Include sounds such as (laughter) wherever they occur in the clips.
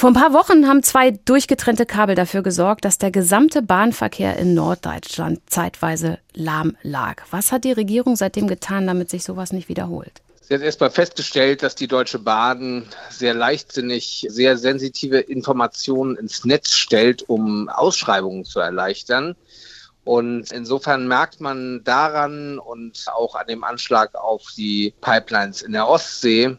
Vor ein paar Wochen haben zwei durchgetrennte Kabel dafür gesorgt, dass der gesamte Bahnverkehr in Norddeutschland zeitweise lahm lag. Was hat die Regierung seitdem getan, damit sich sowas nicht wiederholt? Sie hat erstmal festgestellt, dass die Deutsche Bahn sehr leichtsinnig sehr sensitive Informationen ins Netz stellt, um Ausschreibungen zu erleichtern. Und insofern merkt man daran und auch an dem Anschlag auf die Pipelines in der Ostsee,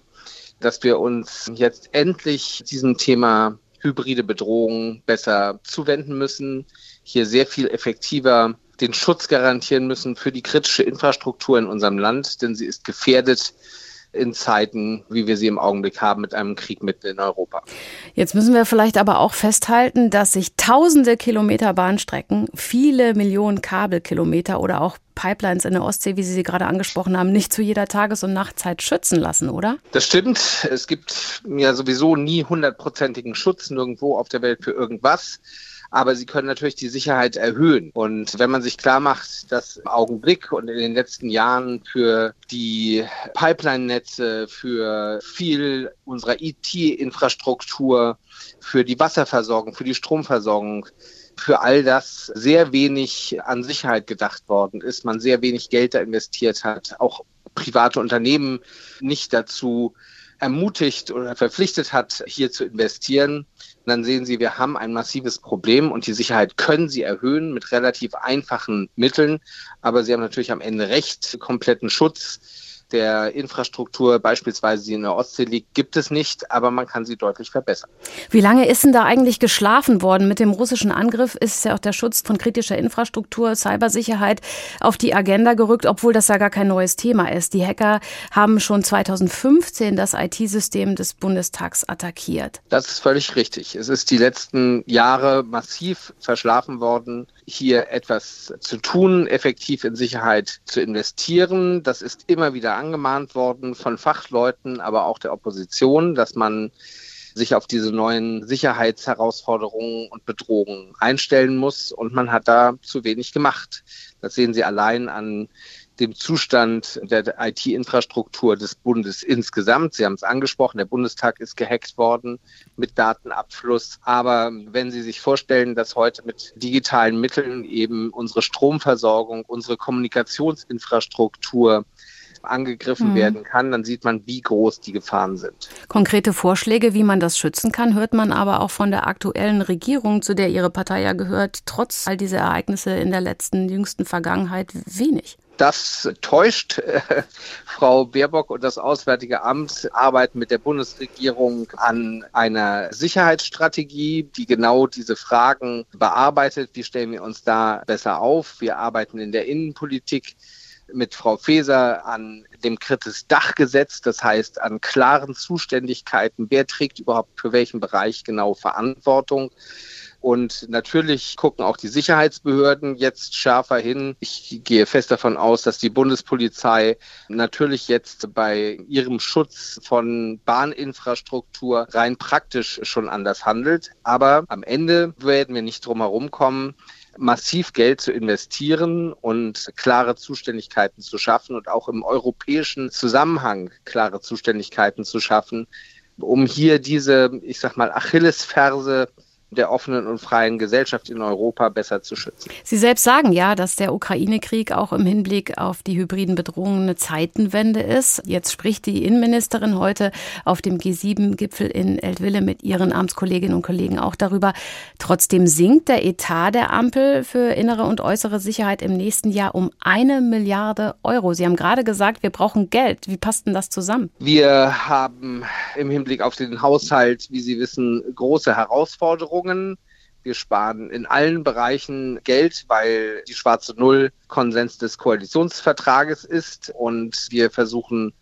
dass wir uns jetzt endlich diesem Thema hybride Bedrohung besser zuwenden müssen, hier sehr viel effektiver den Schutz garantieren müssen für die kritische Infrastruktur in unserem Land, denn sie ist gefährdet in Zeiten, wie wir sie im Augenblick haben, mit einem Krieg mitten in Europa. Jetzt müssen wir vielleicht aber auch festhalten, dass sich tausende Kilometer Bahnstrecken, viele Millionen Kabelkilometer oder auch Pipelines in der Ostsee, wie Sie sie gerade angesprochen haben, nicht zu jeder Tages- und Nachtzeit schützen lassen, oder? Das stimmt. Es gibt ja sowieso nie hundertprozentigen Schutz nirgendwo auf der Welt für irgendwas aber sie können natürlich die Sicherheit erhöhen. Und wenn man sich klar macht, dass im Augenblick und in den letzten Jahren für die Pipeline-Netze, für viel unserer IT-Infrastruktur, für die Wasserversorgung, für die Stromversorgung, für all das sehr wenig an Sicherheit gedacht worden ist, man sehr wenig Geld da investiert hat, auch private Unternehmen nicht dazu ermutigt oder verpflichtet hat, hier zu investieren, dann sehen Sie, wir haben ein massives Problem und die Sicherheit können Sie erhöhen mit relativ einfachen Mitteln. Aber Sie haben natürlich am Ende recht, kompletten Schutz der Infrastruktur, beispielsweise die in der Ostsee liegt, gibt es nicht, aber man kann sie deutlich verbessern. Wie lange ist denn da eigentlich geschlafen worden? Mit dem russischen Angriff ist ja auch der Schutz von kritischer Infrastruktur, Cybersicherheit auf die Agenda gerückt, obwohl das ja gar kein neues Thema ist. Die Hacker haben schon 2015 das IT-System des Bundestags attackiert. Das ist völlig richtig. Es ist die letzten Jahre massiv verschlafen worden, hier etwas zu tun, effektiv in Sicherheit zu investieren. Das ist immer wieder angemahnt worden von Fachleuten, aber auch der Opposition, dass man sich auf diese neuen Sicherheitsherausforderungen und Bedrohungen einstellen muss. Und man hat da zu wenig gemacht. Das sehen Sie allein an dem Zustand der IT-Infrastruktur des Bundes insgesamt. Sie haben es angesprochen, der Bundestag ist gehackt worden mit Datenabfluss. Aber wenn Sie sich vorstellen, dass heute mit digitalen Mitteln eben unsere Stromversorgung, unsere Kommunikationsinfrastruktur, angegriffen mhm. werden kann, dann sieht man, wie groß die Gefahren sind. Konkrete Vorschläge, wie man das schützen kann, hört man aber auch von der aktuellen Regierung, zu der Ihre Partei ja gehört, trotz all dieser Ereignisse in der letzten, jüngsten Vergangenheit wenig. Das täuscht. (laughs) Frau Baerbock und das Auswärtige Amt arbeiten mit der Bundesregierung an einer Sicherheitsstrategie, die genau diese Fragen bearbeitet. Wie stellen wir uns da besser auf? Wir arbeiten in der Innenpolitik mit Frau Faeser an dem Kritis Dachgesetz, das heißt an klaren Zuständigkeiten, wer trägt überhaupt für welchen Bereich genau Verantwortung. Und natürlich gucken auch die Sicherheitsbehörden jetzt schärfer hin. Ich gehe fest davon aus, dass die Bundespolizei natürlich jetzt bei ihrem Schutz von Bahninfrastruktur rein praktisch schon anders handelt. Aber am Ende werden wir nicht drum herum kommen, massiv Geld zu investieren und klare Zuständigkeiten zu schaffen und auch im europäischen Zusammenhang klare Zuständigkeiten zu schaffen, um hier diese, ich sag mal, Achillesferse der offenen und freien Gesellschaft in Europa besser zu schützen. Sie selbst sagen ja, dass der Ukraine-Krieg auch im Hinblick auf die hybriden Bedrohungen eine Zeitenwende ist. Jetzt spricht die Innenministerin heute auf dem G7-Gipfel in Eltville mit ihren Amtskolleginnen und Kollegen auch darüber. Trotzdem sinkt der Etat der Ampel für innere und äußere Sicherheit im nächsten Jahr um eine Milliarde Euro. Sie haben gerade gesagt, wir brauchen Geld. Wie passt denn das zusammen? Wir haben im Hinblick auf den Haushalt, wie Sie wissen, große Herausforderungen. Veränderungen. Wir sparen in allen Bereichen Geld, weil die schwarze Null Konsens des Koalitionsvertrages ist und wir versuchen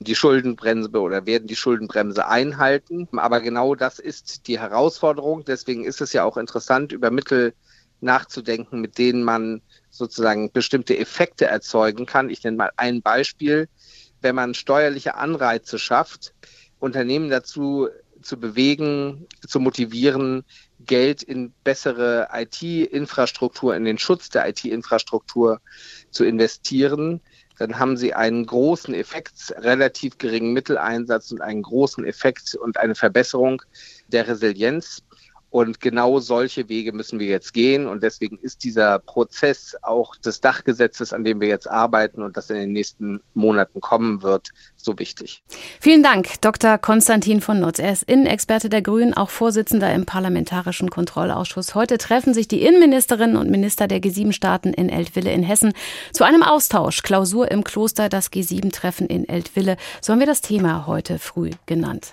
die Schuldenbremse oder werden die Schuldenbremse einhalten. Aber genau das ist die Herausforderung. Deswegen ist es ja auch interessant, über Mittel nachzudenken, mit denen man sozusagen bestimmte Effekte erzeugen kann. Ich nenne mal ein Beispiel. Wenn man steuerliche Anreize schafft, Unternehmen dazu zu bewegen, zu motivieren, Geld in bessere IT-Infrastruktur, in den Schutz der IT-Infrastruktur zu investieren, dann haben sie einen großen Effekt, relativ geringen Mitteleinsatz und einen großen Effekt und eine Verbesserung der Resilienz. Und genau solche Wege müssen wir jetzt gehen. Und deswegen ist dieser Prozess auch des Dachgesetzes, an dem wir jetzt arbeiten und das in den nächsten Monaten kommen wird, so wichtig. Vielen Dank, Dr. Konstantin von Nutz. Er ist Innenexperte der Grünen, auch Vorsitzender im Parlamentarischen Kontrollausschuss. Heute treffen sich die Innenministerinnen und Minister der G7-Staaten in Eltville in Hessen zu einem Austausch. Klausur im Kloster, das G7-Treffen in Eltville. So haben wir das Thema heute früh genannt.